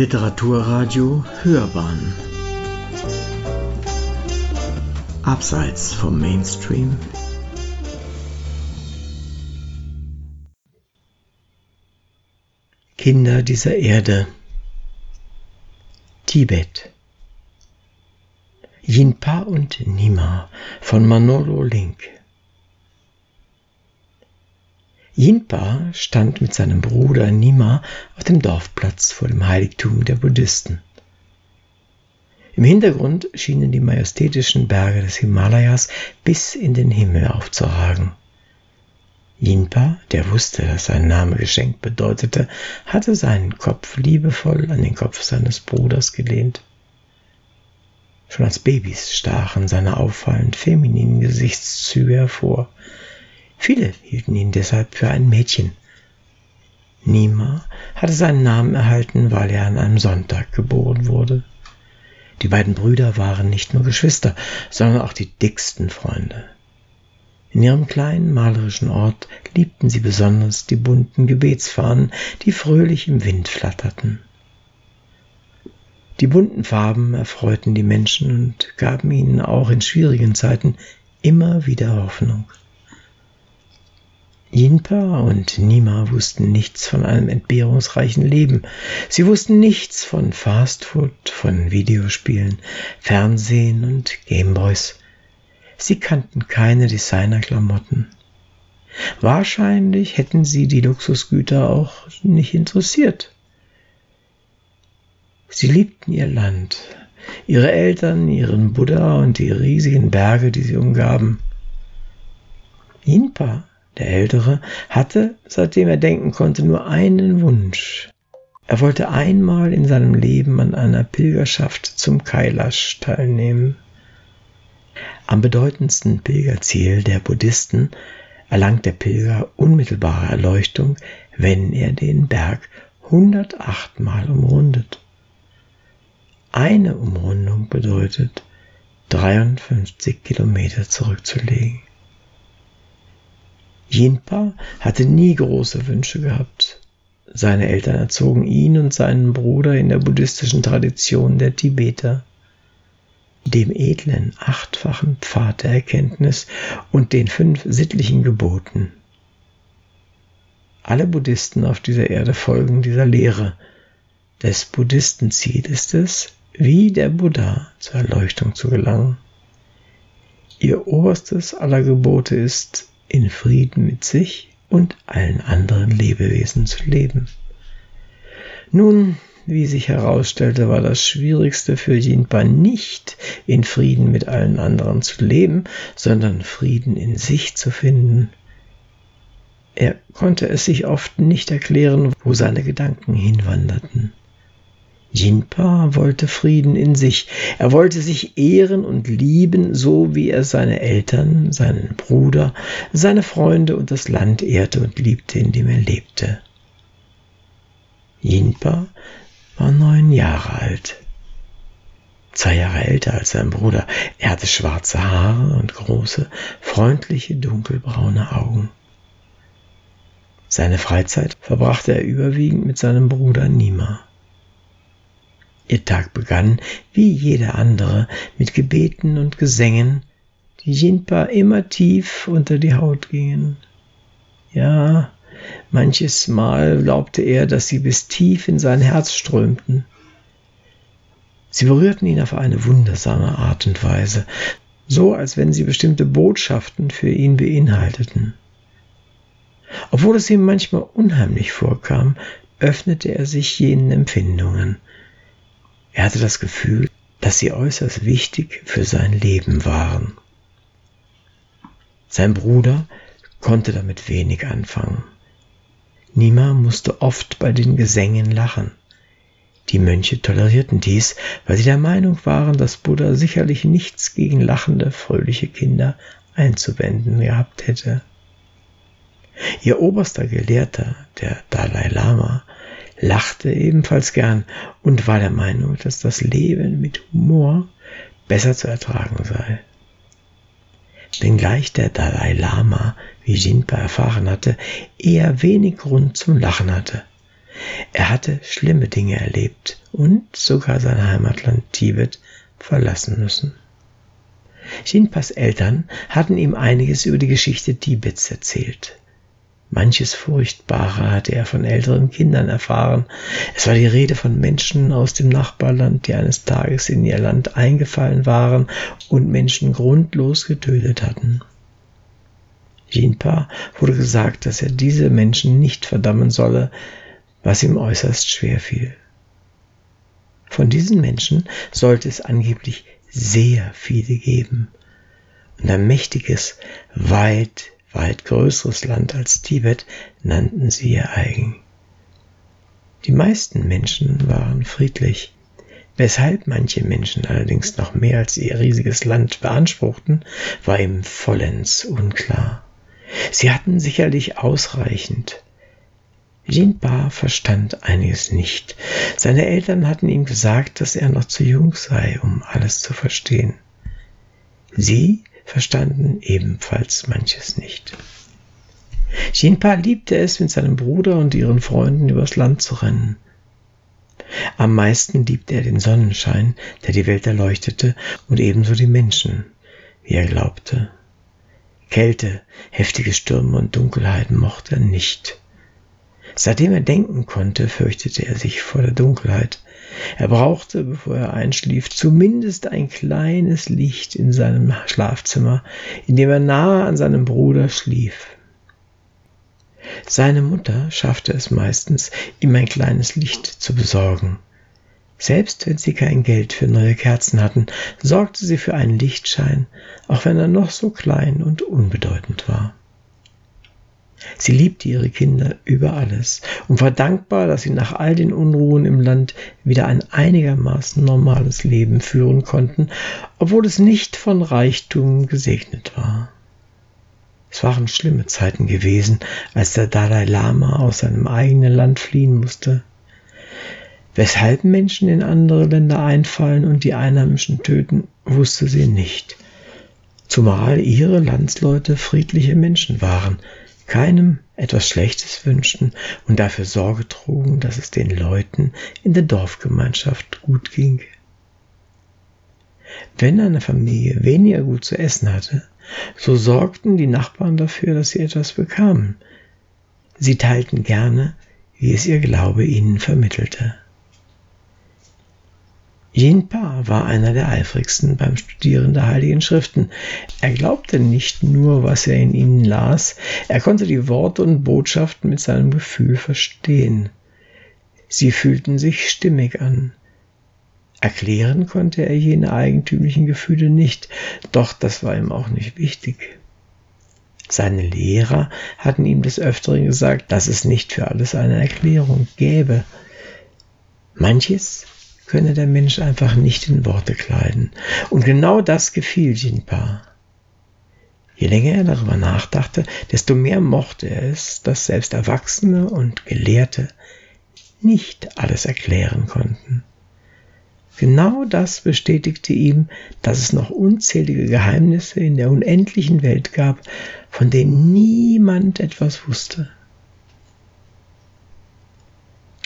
Literaturradio Hörbahn. Abseits vom Mainstream. Kinder dieser Erde. Tibet. Yinpa und Nima von Manolo Link Yinpa stand mit seinem Bruder Nima auf dem Dorfplatz vor dem Heiligtum der Buddhisten. Im Hintergrund schienen die majestätischen Berge des Himalayas bis in den Himmel aufzuragen. Yinpa, der wusste, dass sein Name Geschenk bedeutete, hatte seinen Kopf liebevoll an den Kopf seines Bruders gelehnt. Schon als Babys stachen seine auffallend femininen Gesichtszüge hervor, Viele hielten ihn deshalb für ein Mädchen. Nima hatte seinen Namen erhalten, weil er an einem Sonntag geboren wurde. Die beiden Brüder waren nicht nur Geschwister, sondern auch die dicksten Freunde. In ihrem kleinen malerischen Ort liebten sie besonders die bunten Gebetsfahnen, die fröhlich im Wind flatterten. Die bunten Farben erfreuten die Menschen und gaben ihnen auch in schwierigen Zeiten immer wieder Hoffnung. Jinpa und Nima wussten nichts von einem entbehrungsreichen Leben. Sie wussten nichts von Fastfood, von Videospielen, Fernsehen und Gameboys. Sie kannten keine Designerklamotten. Wahrscheinlich hätten sie die Luxusgüter auch nicht interessiert. Sie liebten ihr Land, ihre Eltern, ihren Buddha und die riesigen Berge, die sie umgaben. Jinpa der Ältere, hatte, seitdem er denken konnte, nur einen Wunsch. Er wollte einmal in seinem Leben an einer Pilgerschaft zum Kailash teilnehmen. Am bedeutendsten Pilgerziel der Buddhisten erlangt der Pilger unmittelbare Erleuchtung, wenn er den Berg 108 Mal umrundet. Eine Umrundung bedeutet 53 Kilometer zurückzulegen. Jinpa hatte nie große Wünsche gehabt. Seine Eltern erzogen ihn und seinen Bruder in der buddhistischen Tradition der Tibeter, dem edlen achtfachen Pfad der Erkenntnis und den fünf sittlichen Geboten. Alle Buddhisten auf dieser Erde folgen dieser Lehre. Des Buddhisten Ziel ist es, wie der Buddha zur Erleuchtung zu gelangen. Ihr oberstes aller Gebote ist, in Frieden mit sich und allen anderen Lebewesen zu leben. Nun, wie sich herausstellte, war das Schwierigste für Jinpa nicht in Frieden mit allen anderen zu leben, sondern Frieden in sich zu finden. Er konnte es sich oft nicht erklären, wo seine Gedanken hinwanderten. Jinpa wollte Frieden in sich. Er wollte sich ehren und lieben, so wie er seine Eltern, seinen Bruder, seine Freunde und das Land ehrte und liebte, in dem er lebte. Jinpa war neun Jahre alt. Zwei Jahre älter als sein Bruder. Er hatte schwarze Haare und große, freundliche, dunkelbraune Augen. Seine Freizeit verbrachte er überwiegend mit seinem Bruder Nima. Ihr Tag begann, wie jeder andere, mit Gebeten und Gesängen, die Jinpa immer tief unter die Haut gingen. Ja, manches Mal glaubte er, dass sie bis tief in sein Herz strömten. Sie berührten ihn auf eine wundersame Art und Weise, so als wenn sie bestimmte Botschaften für ihn beinhalteten. Obwohl es ihm manchmal unheimlich vorkam, öffnete er sich jenen Empfindungen, er hatte das Gefühl, dass sie äußerst wichtig für sein Leben waren. Sein Bruder konnte damit wenig anfangen. Nima musste oft bei den Gesängen lachen. Die Mönche tolerierten dies, weil sie der Meinung waren, dass Buddha sicherlich nichts gegen lachende, fröhliche Kinder einzuwenden gehabt hätte. Ihr oberster Gelehrter, der Dalai Lama, lachte ebenfalls gern und war der Meinung, dass das Leben mit Humor besser zu ertragen sei. Wenngleich der Dalai Lama, wie Jinpa erfahren hatte, eher wenig Grund zum Lachen hatte. Er hatte schlimme Dinge erlebt und sogar sein Heimatland Tibet verlassen müssen. Shinpas Eltern hatten ihm einiges über die Geschichte Tibets erzählt. Manches Furchtbare hatte er von älteren Kindern erfahren. Es war die Rede von Menschen aus dem Nachbarland, die eines Tages in ihr Land eingefallen waren und Menschen grundlos getötet hatten. Jinpa wurde gesagt, dass er diese Menschen nicht verdammen solle, was ihm äußerst schwer fiel. Von diesen Menschen sollte es angeblich sehr viele geben und ein mächtiges, weit weit größeres Land als Tibet nannten sie ihr eigen. Die meisten Menschen waren friedlich. Weshalb manche Menschen allerdings noch mehr als ihr riesiges Land beanspruchten, war ihm vollends unklar. Sie hatten sicherlich ausreichend. Jinpa verstand einiges nicht. Seine Eltern hatten ihm gesagt, dass er noch zu jung sei, um alles zu verstehen. Sie verstanden ebenfalls manches nicht. Shinpa liebte es, mit seinem Bruder und ihren Freunden übers Land zu rennen. Am meisten liebte er den Sonnenschein, der die Welt erleuchtete, und ebenso die Menschen, wie er glaubte. Kälte, heftige Stürme und Dunkelheiten mochte er nicht. Seitdem er denken konnte, fürchtete er sich vor der Dunkelheit, er brauchte, bevor er einschlief, zumindest ein kleines Licht in seinem Schlafzimmer, in dem er nahe an seinem Bruder schlief. Seine Mutter schaffte es meistens, ihm ein kleines Licht zu besorgen. Selbst wenn sie kein Geld für neue Kerzen hatten, sorgte sie für einen Lichtschein, auch wenn er noch so klein und unbedeutend war. Sie liebte ihre Kinder über alles und war dankbar, dass sie nach all den Unruhen im Land wieder ein einigermaßen normales Leben führen konnten, obwohl es nicht von Reichtum gesegnet war. Es waren schlimme Zeiten gewesen, als der Dalai Lama aus seinem eigenen Land fliehen musste. Weshalb Menschen in andere Länder einfallen und die Einheimischen töten, wusste sie nicht. Zumal ihre Landsleute friedliche Menschen waren, keinem etwas Schlechtes wünschten und dafür Sorge trugen, dass es den Leuten in der Dorfgemeinschaft gut ging. Wenn eine Familie weniger gut zu essen hatte, so sorgten die Nachbarn dafür, dass sie etwas bekamen. Sie teilten gerne, wie es ihr Glaube ihnen vermittelte. Jinpa war einer der eifrigsten beim Studieren der Heiligen Schriften. Er glaubte nicht nur, was er in ihnen las, er konnte die Worte und Botschaften mit seinem Gefühl verstehen. Sie fühlten sich stimmig an. Erklären konnte er jene eigentümlichen Gefühle nicht, doch das war ihm auch nicht wichtig. Seine Lehrer hatten ihm des Öfteren gesagt, dass es nicht für alles eine Erklärung gäbe. Manches könne der Mensch einfach nicht in Worte kleiden. Und genau das gefiel Jinpa. Je länger er darüber nachdachte, desto mehr mochte er es, dass selbst Erwachsene und Gelehrte nicht alles erklären konnten. Genau das bestätigte ihm, dass es noch unzählige Geheimnisse in der unendlichen Welt gab, von denen niemand etwas wusste.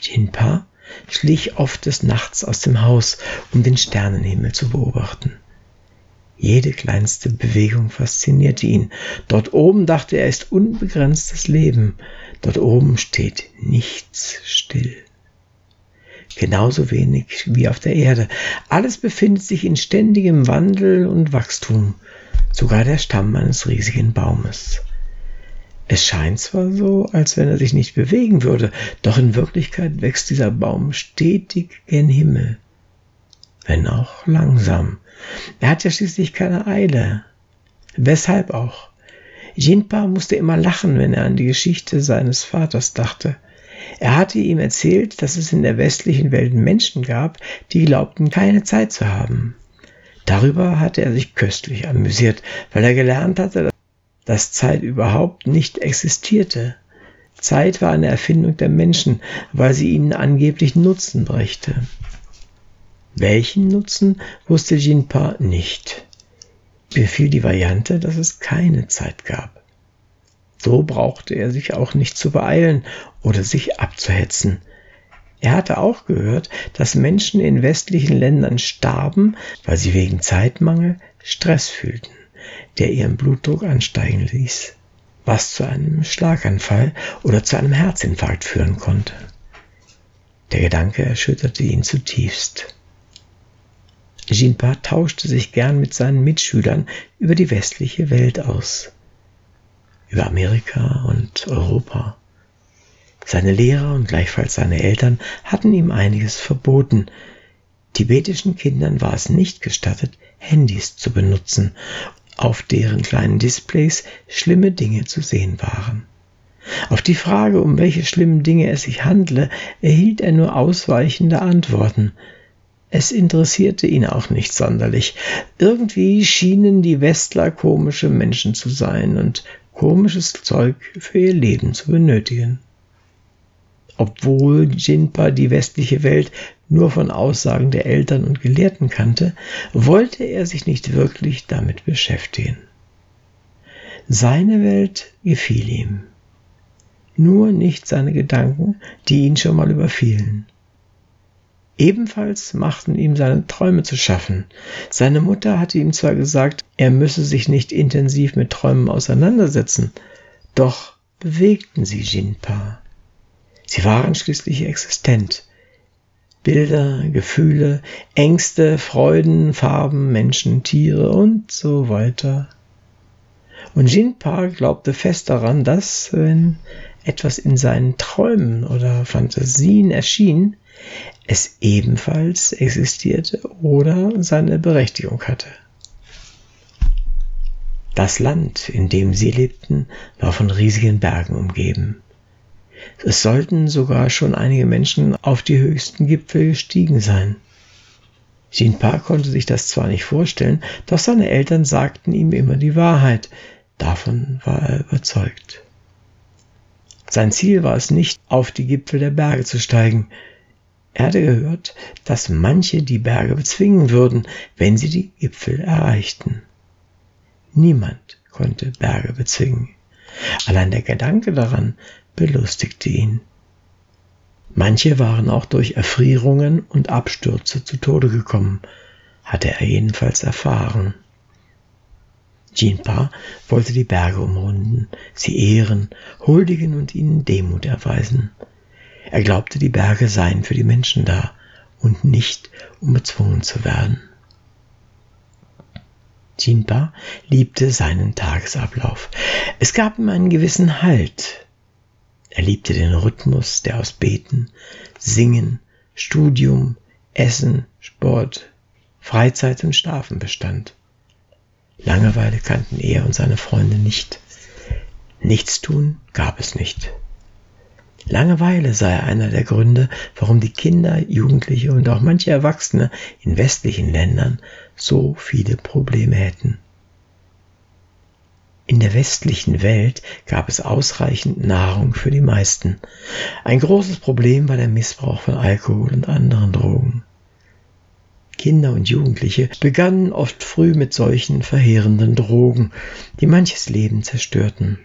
Jinpa schlich oft des Nachts aus dem Haus, um den Sternenhimmel zu beobachten. Jede kleinste Bewegung faszinierte ihn. Dort oben dachte er, ist unbegrenztes Leben. Dort oben steht nichts still. Genauso wenig wie auf der Erde. Alles befindet sich in ständigem Wandel und Wachstum. Sogar der Stamm eines riesigen Baumes. Es scheint zwar so, als wenn er sich nicht bewegen würde, doch in Wirklichkeit wächst dieser Baum stetig gen Himmel. Wenn auch langsam. Er hat ja schließlich keine Eile. Weshalb auch? Jinpa musste immer lachen, wenn er an die Geschichte seines Vaters dachte. Er hatte ihm erzählt, dass es in der westlichen Welt Menschen gab, die glaubten, keine Zeit zu haben. Darüber hatte er sich köstlich amüsiert, weil er gelernt hatte, dass Zeit überhaupt nicht existierte. Zeit war eine Erfindung der Menschen, weil sie ihnen angeblich Nutzen brächte. Welchen Nutzen wusste Jinpa nicht. Befiel die Variante, dass es keine Zeit gab. So brauchte er sich auch nicht zu beeilen oder sich abzuhetzen. Er hatte auch gehört, dass Menschen in westlichen Ländern starben, weil sie wegen Zeitmangel Stress fühlten, der ihren Blutdruck ansteigen ließ, was zu einem Schlaganfall oder zu einem Herzinfarkt führen konnte. Der Gedanke erschütterte ihn zutiefst. Jinpa tauschte sich gern mit seinen Mitschülern über die westliche Welt aus, über Amerika und Europa. Seine Lehrer und gleichfalls seine Eltern hatten ihm einiges verboten. Tibetischen Kindern war es nicht gestattet, Handys zu benutzen, auf deren kleinen Displays schlimme Dinge zu sehen waren. Auf die Frage, um welche schlimmen Dinge es sich handle, erhielt er nur ausweichende Antworten. Es interessierte ihn auch nicht sonderlich. Irgendwie schienen die Westler komische Menschen zu sein und komisches Zeug für ihr Leben zu benötigen. Obwohl Jinpa die westliche Welt nur von Aussagen der Eltern und Gelehrten kannte, wollte er sich nicht wirklich damit beschäftigen. Seine Welt gefiel ihm, nur nicht seine Gedanken, die ihn schon mal überfielen. Ebenfalls machten ihm seine Träume zu schaffen. Seine Mutter hatte ihm zwar gesagt, er müsse sich nicht intensiv mit Träumen auseinandersetzen, doch bewegten sie Jinpa. Sie waren schließlich existent. Bilder, Gefühle, Ängste, Freuden, Farben, Menschen, Tiere und so weiter. Und Jinpa glaubte fest daran, dass, wenn etwas in seinen Träumen oder Fantasien erschien, es ebenfalls existierte oder seine Berechtigung hatte. Das Land, in dem sie lebten, war von riesigen Bergen umgeben. Es sollten sogar schon einige Menschen auf die höchsten Gipfel gestiegen sein. Jinpa konnte sich das zwar nicht vorstellen, doch seine Eltern sagten ihm immer die Wahrheit. Davon war er überzeugt. Sein Ziel war es nicht, auf die Gipfel der Berge zu steigen. Er hatte gehört, dass manche die Berge bezwingen würden, wenn sie die Gipfel erreichten. Niemand konnte Berge bezwingen. Allein der Gedanke daran belustigte ihn. Manche waren auch durch Erfrierungen und Abstürze zu Tode gekommen, hatte er jedenfalls erfahren. Jinpa wollte die Berge umrunden, sie ehren, huldigen und ihnen Demut erweisen. Er glaubte, die Berge seien für die Menschen da und nicht, um bezwungen zu werden. Jinpa liebte seinen Tagesablauf. Es gab ihm einen gewissen Halt. Er liebte den Rhythmus, der aus Beten, Singen, Studium, Essen, Sport, Freizeit und Schlafen bestand. Langeweile kannten er und seine Freunde nicht. Nichtstun gab es nicht. Langeweile sei einer der Gründe, warum die Kinder, Jugendliche und auch manche Erwachsene in westlichen Ländern so viele Probleme hätten. In der westlichen Welt gab es ausreichend Nahrung für die meisten. Ein großes Problem war der Missbrauch von Alkohol und anderen Drogen. Kinder und Jugendliche begannen oft früh mit solchen verheerenden Drogen, die manches Leben zerstörten.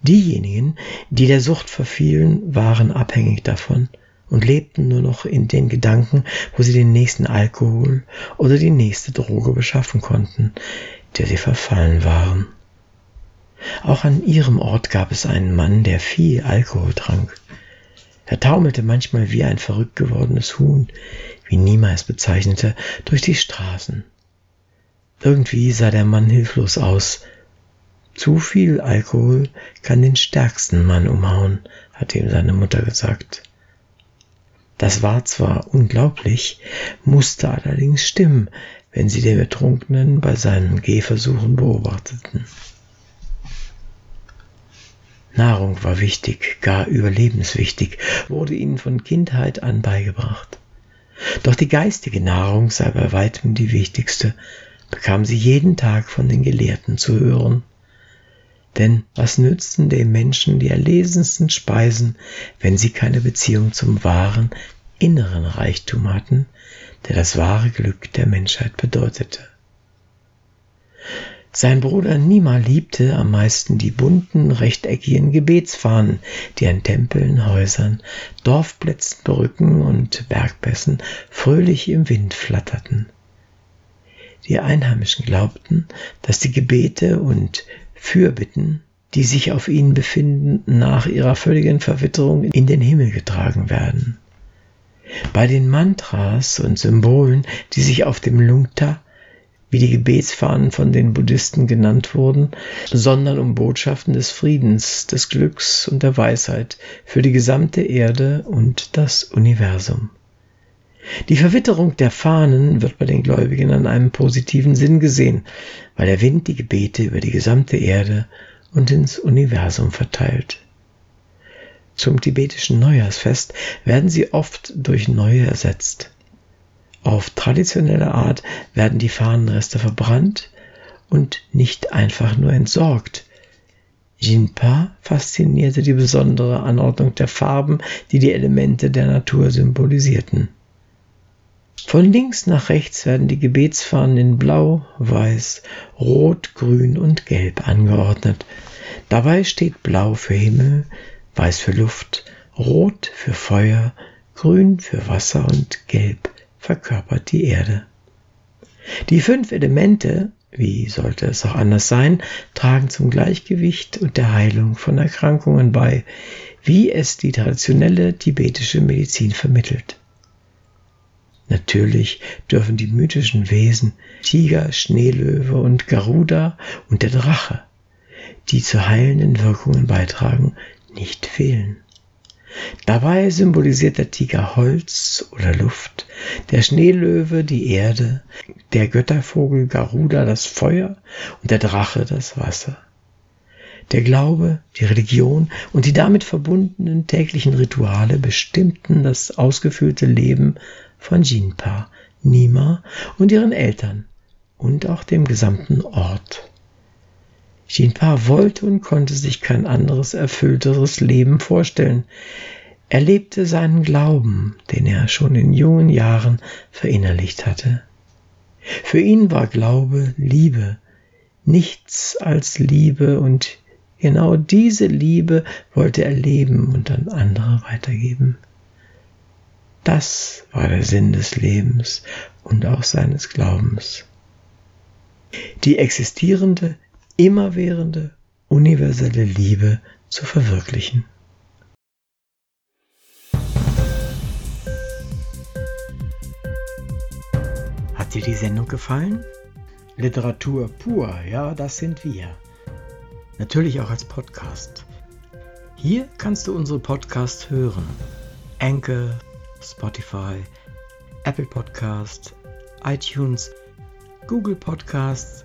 Diejenigen, die der Sucht verfielen, waren abhängig davon und lebten nur noch in den Gedanken, wo sie den nächsten Alkohol oder die nächste Droge beschaffen konnten, der sie verfallen waren. Auch an ihrem Ort gab es einen Mann, der viel Alkohol trank. Er taumelte manchmal wie ein verrückt gewordenes Huhn, wie Nima es bezeichnete, durch die Straßen. Irgendwie sah der Mann hilflos aus. Zu viel Alkohol kann den stärksten Mann umhauen, hatte ihm seine Mutter gesagt. Das war zwar unglaublich, musste allerdings stimmen, wenn sie den Betrunkenen bei seinen Gehversuchen beobachteten. Nahrung war wichtig, gar überlebenswichtig, wurde ihnen von Kindheit an beigebracht. Doch die geistige Nahrung sei bei weitem die wichtigste, bekam sie jeden Tag von den Gelehrten zu hören. Denn was nützten dem Menschen die erlesensten Speisen, wenn sie keine Beziehung zum wahren, inneren Reichtum hatten, der das wahre Glück der Menschheit bedeutete? Sein Bruder Nima liebte am meisten die bunten, rechteckigen Gebetsfahnen, die an Tempeln, Häusern, Dorfplätzen, Brücken und Bergpässen fröhlich im Wind flatterten. Die Einheimischen glaubten, dass die Gebete und Fürbitten, die sich auf ihnen befinden, nach ihrer völligen Verwitterung in den Himmel getragen werden. Bei den Mantras und Symbolen, die sich auf dem Lungta, wie die Gebetsfahnen von den Buddhisten genannt wurden, sondern um Botschaften des Friedens, des Glücks und der Weisheit für die gesamte Erde und das Universum. Die Verwitterung der Fahnen wird bei den Gläubigen an einem positiven Sinn gesehen, weil der Wind die Gebete über die gesamte Erde und ins Universum verteilt. Zum tibetischen Neujahrsfest werden sie oft durch neue ersetzt. Auf traditionelle Art werden die Fahnenreste verbrannt und nicht einfach nur entsorgt. Jinpa faszinierte die besondere Anordnung der Farben, die die Elemente der Natur symbolisierten. Von links nach rechts werden die Gebetsfahnen in Blau, Weiß, Rot, Grün und Gelb angeordnet. Dabei steht Blau für Himmel, Weiß für Luft, Rot für Feuer, Grün für Wasser und Gelb verkörpert die Erde. Die fünf Elemente, wie sollte es auch anders sein, tragen zum Gleichgewicht und der Heilung von Erkrankungen bei, wie es die traditionelle tibetische Medizin vermittelt. Natürlich dürfen die mythischen Wesen Tiger, Schneelöwe und Garuda und der Drache, die zu heilenden Wirkungen beitragen, nicht fehlen. Dabei symbolisiert der Tiger Holz oder Luft, der Schneelöwe die Erde, der Göttervogel Garuda das Feuer und der Drache das Wasser. Der Glaube, die Religion und die damit verbundenen täglichen Rituale bestimmten das ausgeführte Leben von Jinpa, Nima und ihren Eltern und auch dem gesamten Ort. Jinpa wollte und konnte sich kein anderes erfüllteres Leben vorstellen. Er lebte seinen Glauben, den er schon in jungen Jahren verinnerlicht hatte. Für ihn war Glaube Liebe, nichts als Liebe und genau diese Liebe wollte er leben und an andere weitergeben. Das war der Sinn des Lebens und auch seines Glaubens. Die existierende immerwährende, universelle Liebe zu verwirklichen. Hat dir die Sendung gefallen? Literatur pur, ja, das sind wir. Natürlich auch als Podcast. Hier kannst du unsere Podcasts hören. Anchor, Spotify, Apple Podcast, iTunes, Google Podcasts,